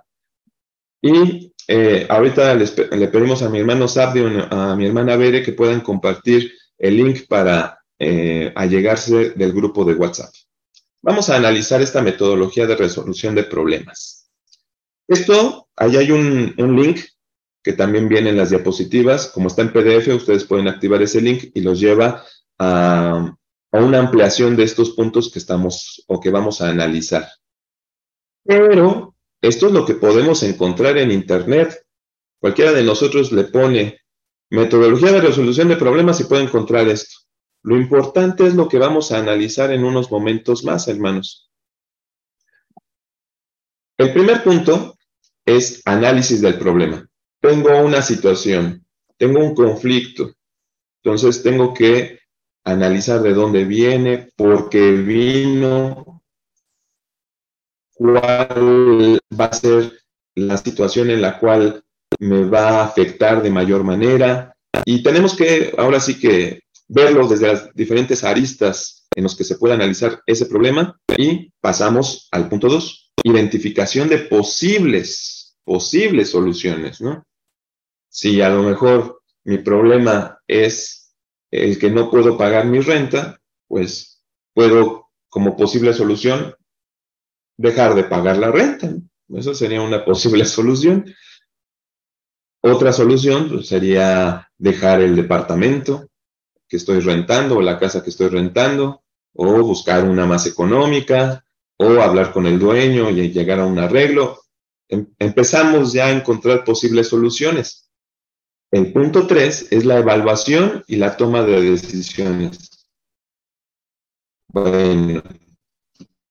Y eh, ahorita le pedimos a mi hermano Sabdio, a mi hermana Bere, que puedan compartir el link para eh, allegarse del grupo de WhatsApp. Vamos a analizar esta metodología de resolución de problemas. Esto, ahí hay un, un link que también viene en las diapositivas. Como está en PDF, ustedes pueden activar ese link y los lleva a, una ampliación de estos puntos que estamos o que vamos a analizar. Pero esto es lo que podemos encontrar en Internet. Cualquiera de nosotros le pone metodología de resolución de problemas y puede encontrar esto. Lo importante es lo que vamos a analizar en unos momentos más, hermanos. El primer punto es análisis del problema. Tengo una situación, tengo un conflicto, entonces tengo que analizar de dónde viene, por qué vino, cuál va a ser la situación en la cual me va a afectar de mayor manera. Y tenemos que, ahora sí que, verlo desde las diferentes aristas en los que se puede analizar ese problema. Y pasamos al punto dos, identificación de posibles, posibles soluciones, ¿no? Si a lo mejor mi problema es el que no puedo pagar mi renta, pues puedo como posible solución dejar de pagar la renta. Eso sería una *laughs* posible solución. Otra solución pues, sería dejar el departamento que estoy rentando o la casa que estoy rentando o buscar una más económica o hablar con el dueño y llegar a un arreglo. Em, empezamos ya a encontrar posibles soluciones. El punto tres es la evaluación y la toma de decisiones. Bueno,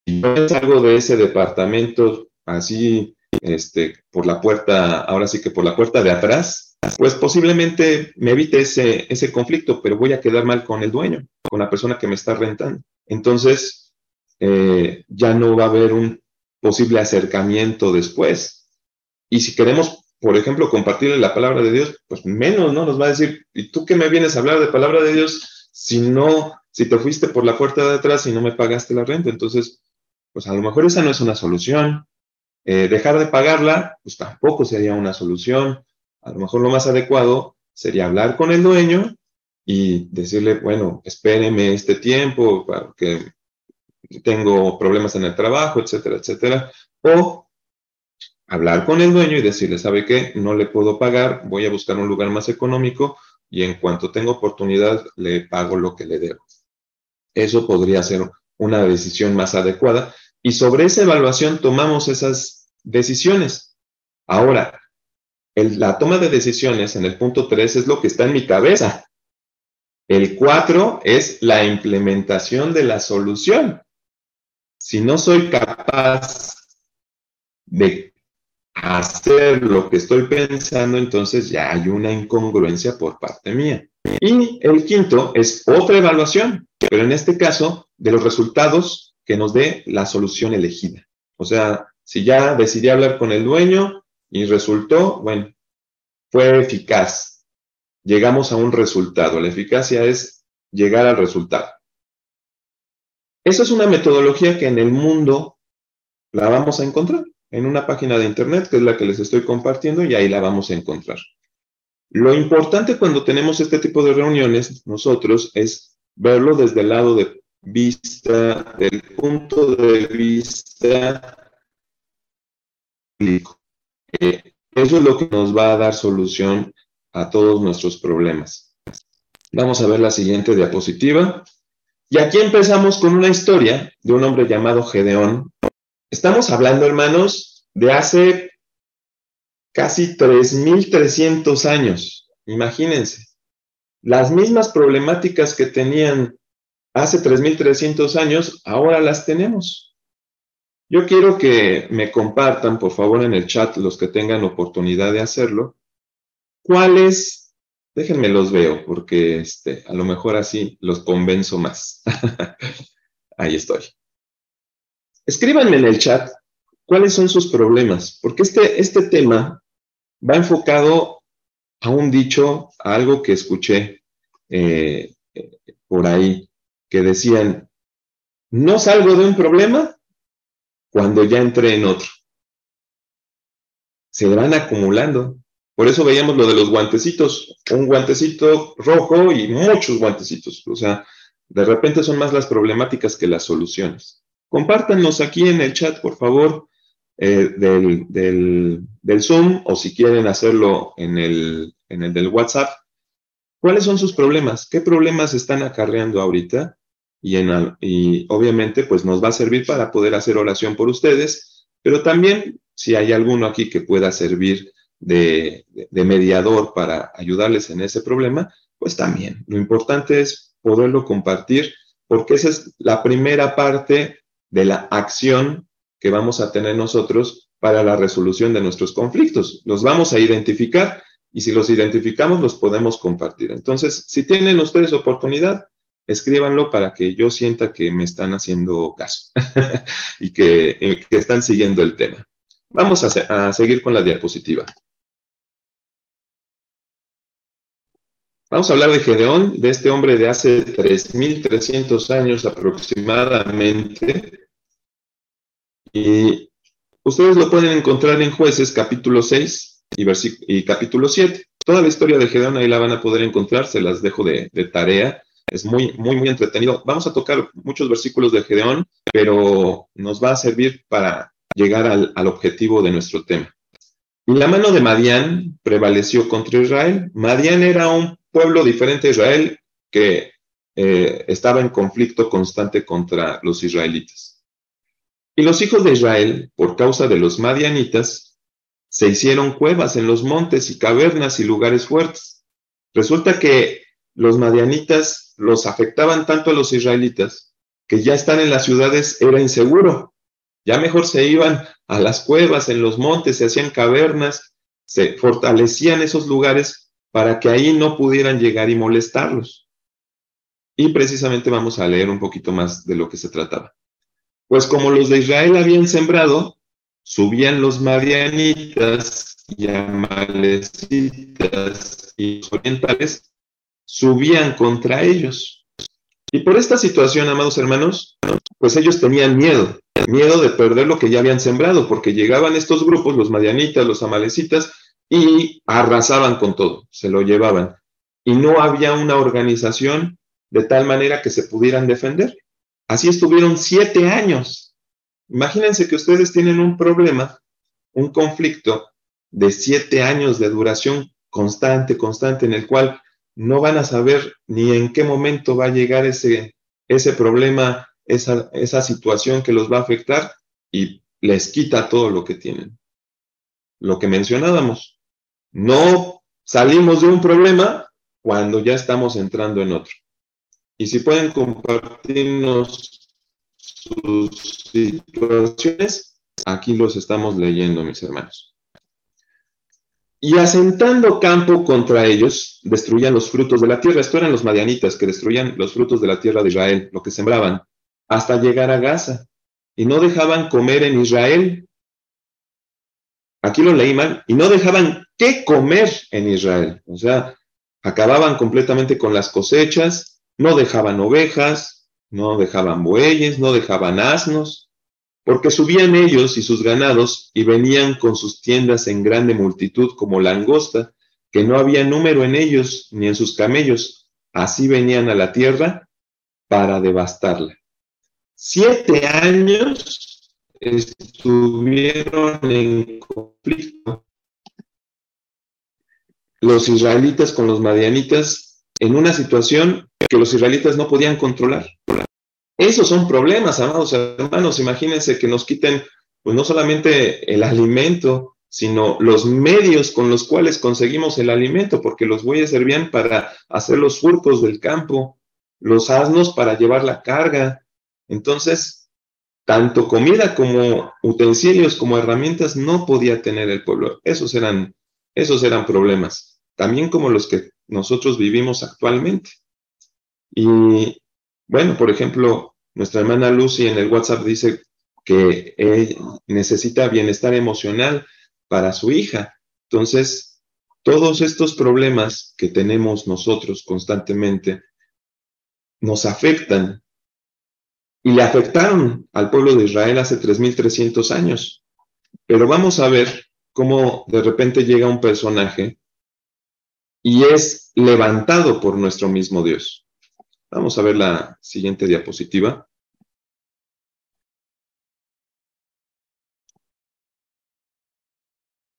si yo salgo de ese departamento así, este, por la puerta, ahora sí que por la puerta de atrás, pues posiblemente me evite ese, ese conflicto, pero voy a quedar mal con el dueño, con la persona que me está rentando. Entonces, eh, ya no va a haber un posible acercamiento después. Y si queremos por ejemplo, compartirle la palabra de Dios, pues menos, ¿no? Nos va a decir, ¿y tú qué me vienes a hablar de palabra de Dios si no, si te fuiste por la puerta de atrás y no me pagaste la renta? Entonces, pues a lo mejor esa no es una solución. Eh, dejar de pagarla, pues tampoco sería una solución. A lo mejor lo más adecuado sería hablar con el dueño y decirle, bueno, espéreme este tiempo, porque tengo problemas en el trabajo, etcétera, etcétera. O hablar con el dueño y decirle, ¿sabe qué? No le puedo pagar, voy a buscar un lugar más económico y en cuanto tenga oportunidad le pago lo que le debo. Eso podría ser una decisión más adecuada y sobre esa evaluación tomamos esas decisiones. Ahora, la toma de decisiones en el punto 3 es lo que está en mi cabeza. El 4 es la implementación de la solución. Si no soy capaz de hacer lo que estoy pensando, entonces ya hay una incongruencia por parte mía. Y el quinto es otra evaluación, pero en este caso de los resultados que nos dé la solución elegida. O sea, si ya decidí hablar con el dueño y resultó, bueno, fue eficaz. Llegamos a un resultado. La eficacia es llegar al resultado. Esa es una metodología que en el mundo la vamos a encontrar en una página de internet, que es la que les estoy compartiendo, y ahí la vamos a encontrar. Lo importante cuando tenemos este tipo de reuniones, nosotros, es verlo desde el lado de vista, del punto de vista eh, eso es lo que nos va a dar solución a todos nuestros problemas. Vamos a ver la siguiente diapositiva. Y aquí empezamos con una historia de un hombre llamado Gedeón. Estamos hablando, hermanos, de hace casi 3.300 años. Imagínense. Las mismas problemáticas que tenían hace 3.300 años, ahora las tenemos. Yo quiero que me compartan, por favor, en el chat, los que tengan oportunidad de hacerlo, cuáles, déjenme los veo, porque este, a lo mejor así los convenzo más. *laughs* Ahí estoy. Escríbanme en el chat cuáles son sus problemas, porque este, este tema va enfocado a un dicho, a algo que escuché eh, por ahí, que decían, no salgo de un problema cuando ya entré en otro. Se van acumulando. Por eso veíamos lo de los guantecitos, un guantecito rojo y muchos guantecitos. O sea, de repente son más las problemáticas que las soluciones. Compártanos aquí en el chat, por favor, eh, del, Zoom o si quieren hacerlo en el, en el del WhatsApp. ¿Cuáles son sus problemas? ¿Qué problemas están acarreando ahorita? y, y obviamente pues nos va a servir para poder hacer oración por ustedes, pero también si hay alguno aquí que pueda servir de, mediador para ayudarles en ese problema, pues también. Lo importante es poderlo compartir porque esa es la primera parte de la acción que vamos a tener nosotros para la resolución de nuestros conflictos. Los vamos a identificar y si los identificamos los podemos compartir. Entonces, si tienen ustedes oportunidad, escríbanlo para que yo sienta que me están haciendo caso *laughs* y que, están siguiendo el tema. Vamos a, a seguir con la diapositiva. Vamos a hablar de Gedeón, de este hombre de hace 3.300 años aproximadamente. Y ustedes lo pueden encontrar en Jueces capítulo 6 y, y capítulo 7. Toda la historia de Gedeón ahí la van a poder encontrar, se las dejo de, tarea es muy, muy, muy entretenido. Vamos a tocar muchos versículos de Gedeón, pero nos va a servir para llegar al, objetivo de nuestro tema. La mano de Madián prevaleció contra Israel. Madián era un pueblo diferente a Israel que eh, estaba en conflicto constante contra los israelitas. Y los hijos de Israel, por causa de los madianitas, se hicieron cuevas en los montes y cavernas y lugares fuertes. Resulta que los madianitas los afectaban tanto a los israelitas que ya estar en las ciudades era inseguro. Ya mejor se iban a las cuevas, en los montes, se hacían cavernas, se fortalecían esos lugares para que ahí no pudieran llegar y molestarlos. Y precisamente vamos a leer un poquito más de lo que se trataba. Pues como los de Israel habían sembrado, subían los madianitas y amalecitas y los orientales subían contra ellos. Y por esta situación, amados hermanos, pues ellos tenían miedo, miedo de perder lo que ya habían sembrado, porque llegaban estos grupos, los madianitas, los amalecitas, y arrasaban con todo, se lo llevaban. Y no había una organización de tal manera que se pudieran defender. Así estuvieron siete años. Imagínense que ustedes tienen un problema, un conflicto de siete años de duración constante, constante, en el cual no van a saber ni en qué momento va a llegar ese, ese problema, esa, esa situación que los va a afectar y les quita todo lo que tienen. Lo que mencionábamos, no salimos de un problema cuando ya estamos entrando en otro. Y si pueden compartirnos sus situaciones, aquí los estamos leyendo, mis hermanos. y asentando campo contra ellos, destruían los frutos de la tierra. Esto eran los madianitas que destruían los frutos de la tierra de Israel, lo que sembraban, hasta llegar a Gaza. Y no dejaban comer en Israel. Aquí lo leí mal. Y no dejaban qué comer en Israel. O sea, acababan completamente con las cosechas, no dejaban ovejas, no dejaban bueyes, no dejaban asnos, porque subían ellos y sus ganados y venían con sus tiendas en grande multitud como langosta, que no había número en ellos ni en sus camellos. Así venían a la tierra para devastarla. Siete años estuvieron en conflicto los israelitas con los madianitas en una situación que los israelitas no podían controlar. Esos son problemas, amados hermanos. Imagínense que nos quiten, pues no solamente el alimento, sino los medios con los cuales conseguimos el alimento, porque los bueyes servían para hacer los surcos del campo, los asnos para llevar la carga. Entonces, tanto comida como utensilios como herramientas no podía tener el pueblo. Esos eran, esos eran problemas, también como los que nosotros vivimos actualmente. Y bueno, por ejemplo, nuestra hermana Lucy en el WhatsApp dice que necesita bienestar emocional para su hija. Entonces, todos estos problemas que tenemos nosotros constantemente nos afectan y le afectaron al pueblo de Israel hace 3.300 años. Pero vamos a ver cómo de repente llega un personaje y es levantado por nuestro mismo Dios. Vamos a ver la siguiente diapositiva.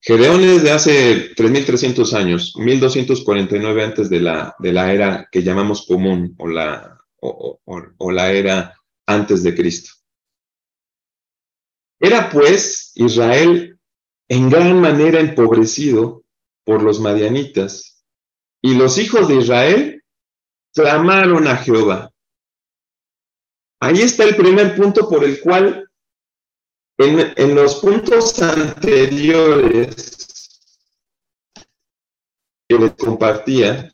Gedeón es de hace 3.300 años, 1.249 antes de la, de la era que llamamos común o la, o la era antes de Cristo. Era pues Israel en gran manera empobrecido por los madianitas y los hijos de Israel clamaron a Jehová. Ahí está el primer punto por el cual en, los puntos anteriores que les compartía,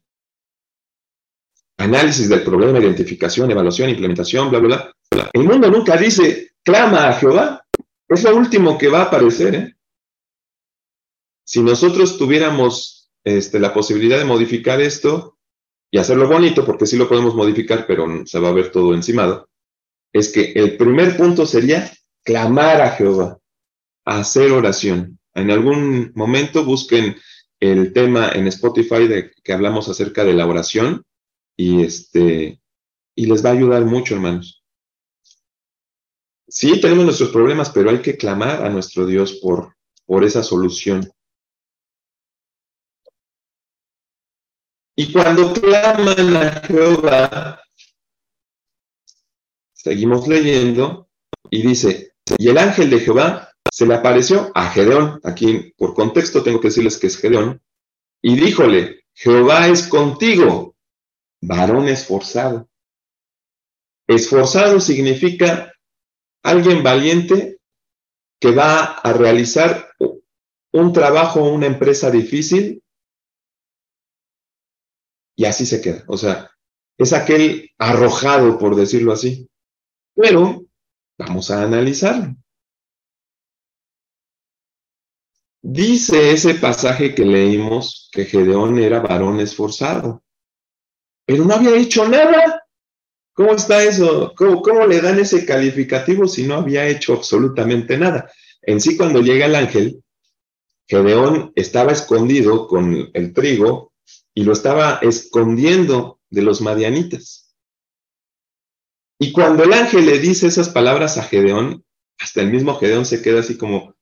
análisis del problema, identificación, evaluación, implementación, bla, bla, bla. El mundo nunca dice, clama a Jehová. Es lo último que va a aparecer. ¿eh? Si nosotros tuviéramos este, la posibilidad de modificar esto, y hacerlo bonito, porque sí lo podemos modificar, pero se va a ver todo encimado, es que el primer punto sería clamar a Jehová, hacer oración. En algún momento busquen el tema en Spotify de que hablamos acerca de la oración y este y les va a ayudar mucho, hermanos. Sí, tenemos nuestros problemas, pero hay que clamar a nuestro Dios por, por esa solución. Y cuando claman a Jehová, seguimos leyendo y dice, y el ángel de Jehová se le apareció a Gedeón, aquí por contexto tengo que decirles que es Gedeón, y díjole, Jehová es contigo, varón esforzado. Esforzado significa alguien valiente que va a realizar un trabajo o una empresa difícil y así se queda. O sea, es aquel arrojado, por decirlo así. Pero vamos a analizarlo. Dice ese pasaje que leímos que Gedeón era varón esforzado, pero no había hecho nada. ¿Cómo está eso? ¿Cómo, ¿Cómo, le dan ese calificativo si no había hecho absolutamente nada? En sí, cuando llega el ángel, Gedeón estaba escondido con el trigo y lo estaba escondiendo de los madianitas. Y cuando el ángel le dice esas palabras a Gedeón, hasta el mismo Gedeón se queda así como,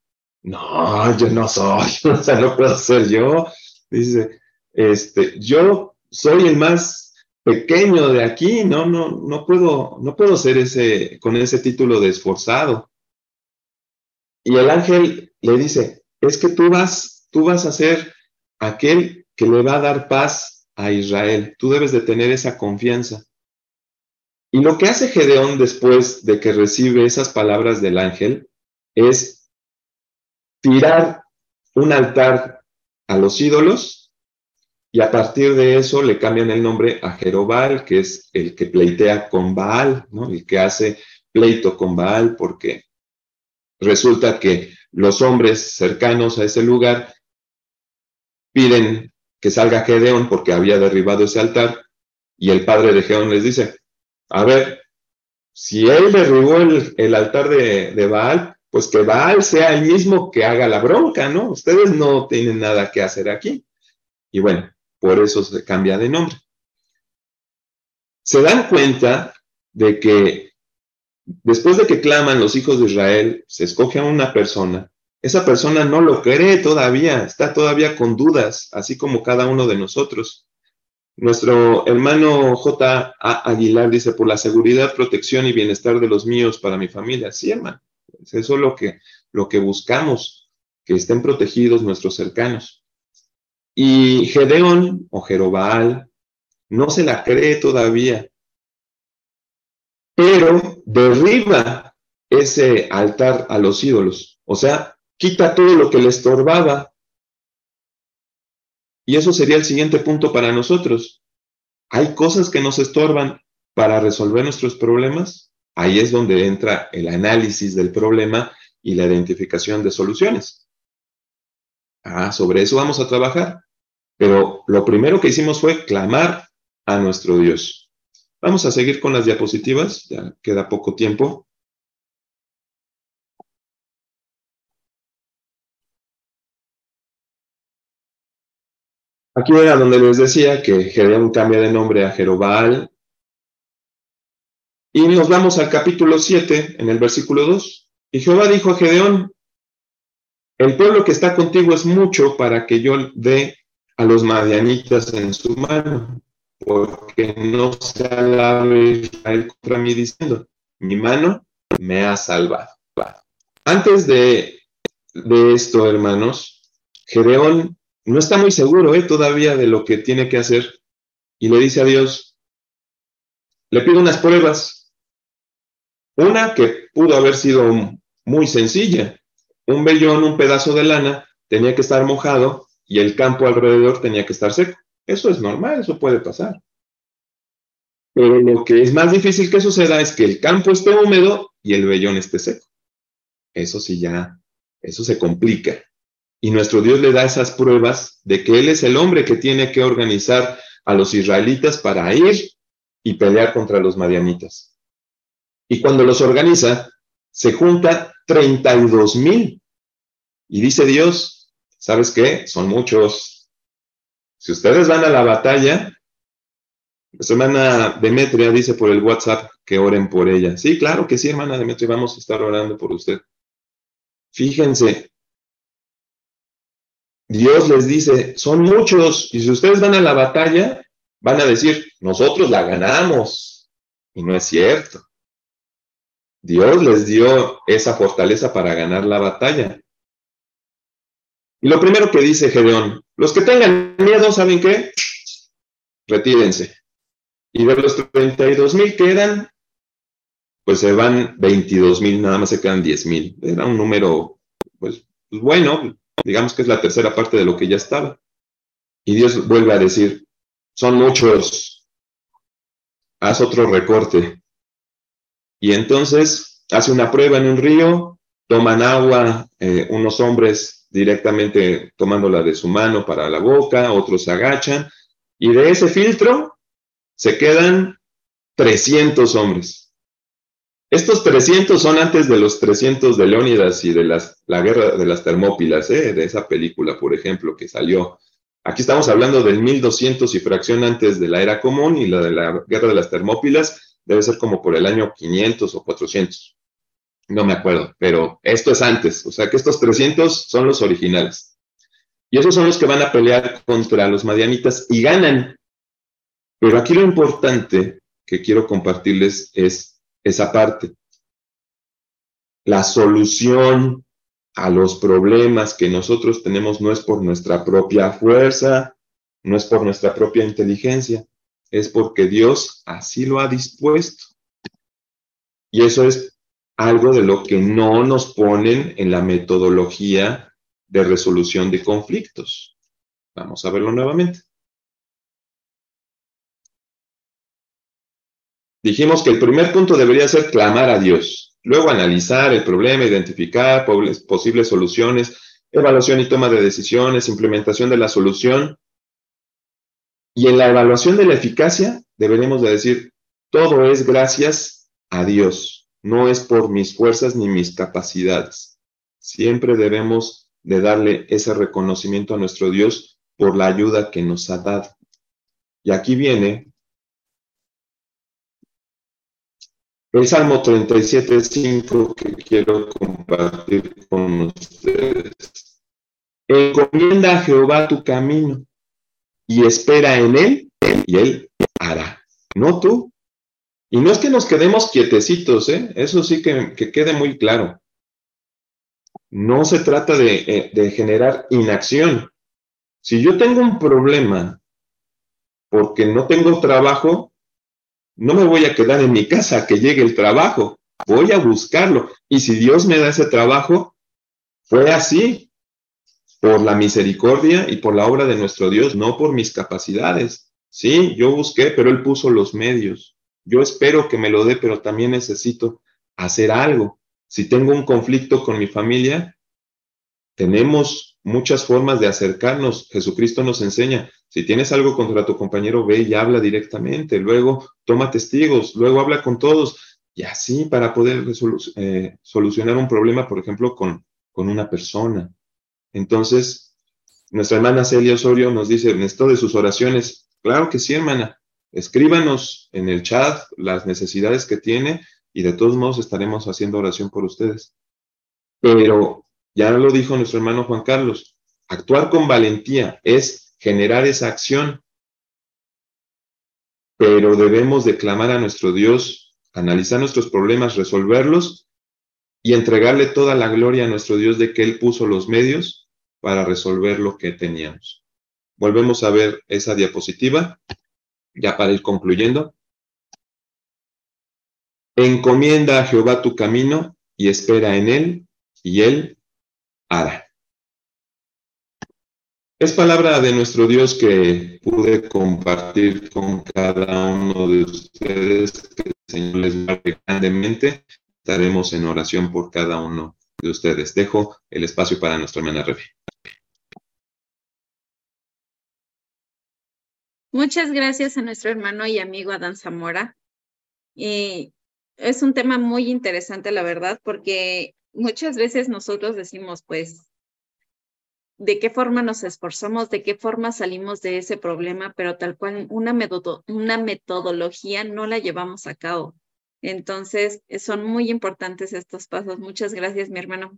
no, yo no soy, *laughs* o sea, no puedo ser yo. Dice, este, yo soy el más pequeño de aquí, no, no, no puedo, no puedo ser ese, con ese título de esforzado. Y el ángel le dice, es que tú vas, tú vas a ser aquel que le va a dar paz a Israel. Tú debes de tener esa confianza. Y lo que hace Gedeón después de que recibe esas palabras del ángel es tirar un altar a los ídolos y a partir de eso le cambian el nombre a Jerobal, que es el que pleitea con Baal, ¿no? el que hace pleito con Baal, porque resulta que los hombres cercanos a ese lugar piden que salga Gedeón porque había derribado ese altar y el padre de Gedeón les dice, a ver, si él derribó el, altar de, de, Baal, pues que Baal sea el mismo que haga la bronca, ¿no? Ustedes no tienen nada que hacer aquí. Y bueno, por eso se cambia de nombre. Se dan cuenta de que después de que claman los hijos de Israel, se escoge a una persona, esa persona no lo cree todavía, está todavía con dudas, así como cada uno de nosotros. Nuestro hermano J. Aguilar dice, por la seguridad, protección y bienestar de los míos para mi familia. Sí, hermano, eso es lo que buscamos, que estén protegidos nuestros cercanos. Y Gedeón o Jerobal no se la cree todavía, pero derriba ese altar a los ídolos, o sea, quita todo lo que le estorbaba y eso sería el siguiente punto para nosotros. Hay cosas que nos estorban para resolver nuestros problemas. Ahí es donde entra el análisis del problema y la identificación de soluciones. Ah, sobre eso vamos a trabajar. Pero lo primero que hicimos fue clamar a nuestro Dios. Vamos a seguir con las diapositivas, ya queda poco tiempo. Aquí era donde les decía que Gedeón cambia de nombre a Jerobal. Y nos vamos al capítulo 7, en el versículo 2. Y Jehová dijo a Gedeón, el pueblo que está contigo es mucho para que yo dé a los madianitas en su mano, porque no se alabe Israel contra mí diciendo, mi mano me ha salvado. Antes de, de esto, hermanos, Gedeón no está muy seguro ¿eh? todavía de lo que tiene que hacer y le dice a Dios, le pido unas pruebas. Una que pudo haber sido muy sencilla. Un vellón, un pedazo de lana, tenía que estar mojado y el campo alrededor tenía que estar seco. Eso es normal, eso puede pasar. Pero lo que es más difícil que suceda es que el campo esté húmedo y el vellón esté seco. Eso sí ya, eso se complica. Y nuestro Dios le da esas pruebas de que Él es el hombre que tiene que organizar a los israelitas para ir y pelear contra los madianitas. Y cuando los organiza, se junta 32 mil. Y dice Dios, ¿sabes qué? Son muchos. Si ustedes van a la batalla, la hermana Demetria dice por el WhatsApp que oren por ella. Sí, claro que sí, hermana Demetria, vamos a estar orando por usted. Fíjense, Dios les dice, son muchos, y si ustedes van a la batalla, van a decir, nosotros la ganamos. Y no es cierto. Dios les dio esa fortaleza para ganar la batalla. Y lo primero que dice Gedeón, los que tengan miedo, ¿saben qué? Retírense. Y de los 32 mil que eran, pues se van 22 mil, nada más se quedan 10 mil. Era un número, pues, pues bueno, digamos que es la tercera parte de lo que ya estaba. Y Dios vuelve a decir, son muchos, haz otro recorte. Y entonces hace una prueba en un río, toman agua, eh, unos hombres directamente tomándola de su mano para la boca, otros se agachan, y de ese filtro se quedan 300 hombres. Estos 300 son antes de los 300 de Leónidas y de las, la guerra de las Termópilas, ¿eh? de esa película, por ejemplo, que salió. Aquí estamos hablando del 1200 y fracción antes de la era común y la de la guerra de las Termópilas debe ser como por el año 500 o 400. No me acuerdo, pero esto es antes. O sea que estos 300 son los originales. Y esos son los que van a pelear contra los madianitas y ganan. Pero aquí lo importante que quiero compartirles es esa parte. La solución a los problemas que nosotros tenemos no es por nuestra propia fuerza, no es por nuestra propia inteligencia, es porque Dios así lo ha dispuesto. Y eso es algo de lo que no nos ponen en la metodología de resolución de conflictos. Vamos a verlo nuevamente. Dijimos que el primer punto debería ser clamar a Dios, luego analizar el problema, identificar posibles soluciones, evaluación y toma de decisiones, implementación de la solución. Y en la evaluación de la eficacia deberemos de decir, todo es gracias a Dios, no es por mis fuerzas ni mis capacidades. Siempre debemos de darle ese reconocimiento a nuestro Dios por la ayuda que nos ha dado. Y aquí viene el Salmo 37.5 que quiero compartir con ustedes. Encomienda a Jehová tu camino y espera en él y él hará. No tú. Y no es que nos quedemos quietecitos, ¿eh? eso sí que, que quede muy claro. No se trata de, eh, de generar inacción. Si yo tengo un problema porque no tengo trabajo, no me voy a quedar en mi casa a que llegue el trabajo, voy a buscarlo. Y si Dios me da ese trabajo, fue así, por la misericordia y por la obra de nuestro Dios, no por mis capacidades. Sí, yo busqué, pero Él puso los medios. Yo espero que me lo dé, pero también necesito hacer algo. Si tengo un conflicto con mi familia, tenemos muchas formas de acercarnos. Jesucristo nos enseña, si tienes algo contra tu compañero, ve y habla directamente, luego toma testigos, luego habla con todos, y así para poder eh, solucionar un problema, por ejemplo, con, con una persona. Entonces, nuestra hermana Celia Osorio nos dice, necesito de sus oraciones. Claro que sí, hermana. Escríbanos en el chat las necesidades que tiene y de todos modos estaremos haciendo oración por ustedes. Pero ya lo dijo nuestro hermano Juan Carlos, actuar con valentía es generar esa acción, pero debemos de clamar a nuestro Dios, analizar nuestros problemas, resolverlos y entregarle toda la gloria a nuestro Dios de que Él puso los medios para resolver lo que teníamos. Volvemos a ver esa diapositiva, ya para ir concluyendo. Encomienda a Jehová tu camino y espera en Él, y Él es palabra de nuestro Dios que pude compartir con cada uno de ustedes, que el Señor les guarde grandemente. Estaremos en oración por cada uno de ustedes. Dejo el espacio para nuestra hermana Refi. Muchas gracias a nuestro hermano y amigo Adán Zamora. Y es un tema muy interesante, la verdad, porque muchas veces nosotros decimos, pues, de qué forma nos esforzamos, de qué forma salimos de ese problema, pero tal cual una, una metodología no la llevamos a cabo. Entonces, son muy importantes estos pasos. Muchas gracias, mi hermano.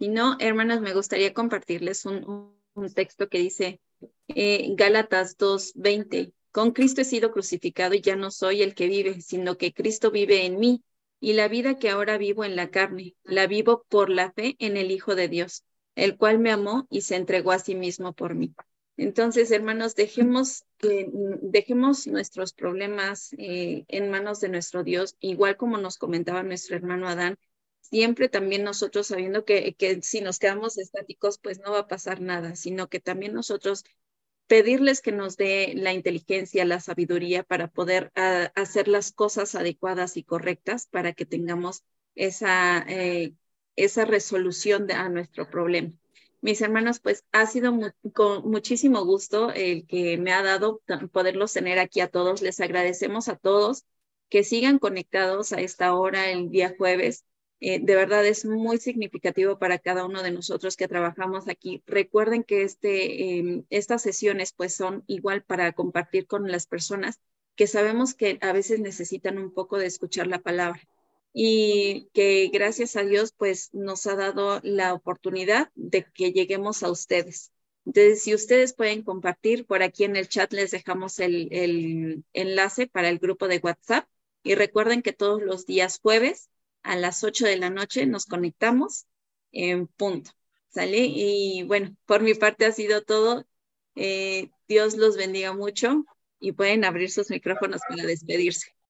Si no, hermanas, me gustaría compartirles un texto que dice eh, Gálatas 2:20. Con Cristo he sido crucificado y ya no soy el que vive, sino que Cristo vive en mí y la vida que ahora vivo en la carne, la vivo por la fe en el Hijo de Dios, el cual me amó y se entregó a sí mismo por mí. Entonces, hermanos, dejemos, dejemos nuestros problemas eh, en manos de nuestro Dios, igual como nos comentaba nuestro hermano Adán, siempre también nosotros sabiendo que, que si nos quedamos estáticos, pues no va a pasar nada, sino que también nosotros pedirles que nos dé la inteligencia, la sabiduría para poder ah, hacer las cosas adecuadas y correctas para que tengamos esa, eh, esa resolución de, a nuestro problema. Mis hermanos, pues ha sido con muchísimo gusto el que me ha dado poderlos tener aquí a todos. Les agradecemos a todos que sigan conectados a esta hora el día jueves. Eh, de verdad es muy significativo para cada uno de nosotros que trabajamos aquí. Recuerden que este, em, estas sesiones pues son igual para compartir con las personas que sabemos que a veces necesitan un poco de escuchar la palabra y que gracias a Dios pues nos ha dado la oportunidad de que lleguemos a ustedes. Entonces, si ustedes pueden compartir, por aquí en el chat les dejamos el, el enlace para el grupo de WhatsApp y recuerden que todos los días jueves a las 8 de la noche nos conectamos en punto. ¿Sale? Y bueno, por mi parte ha sido todo. Eh, Dios los bendiga mucho y pueden abrir sus micrófonos para despedirse.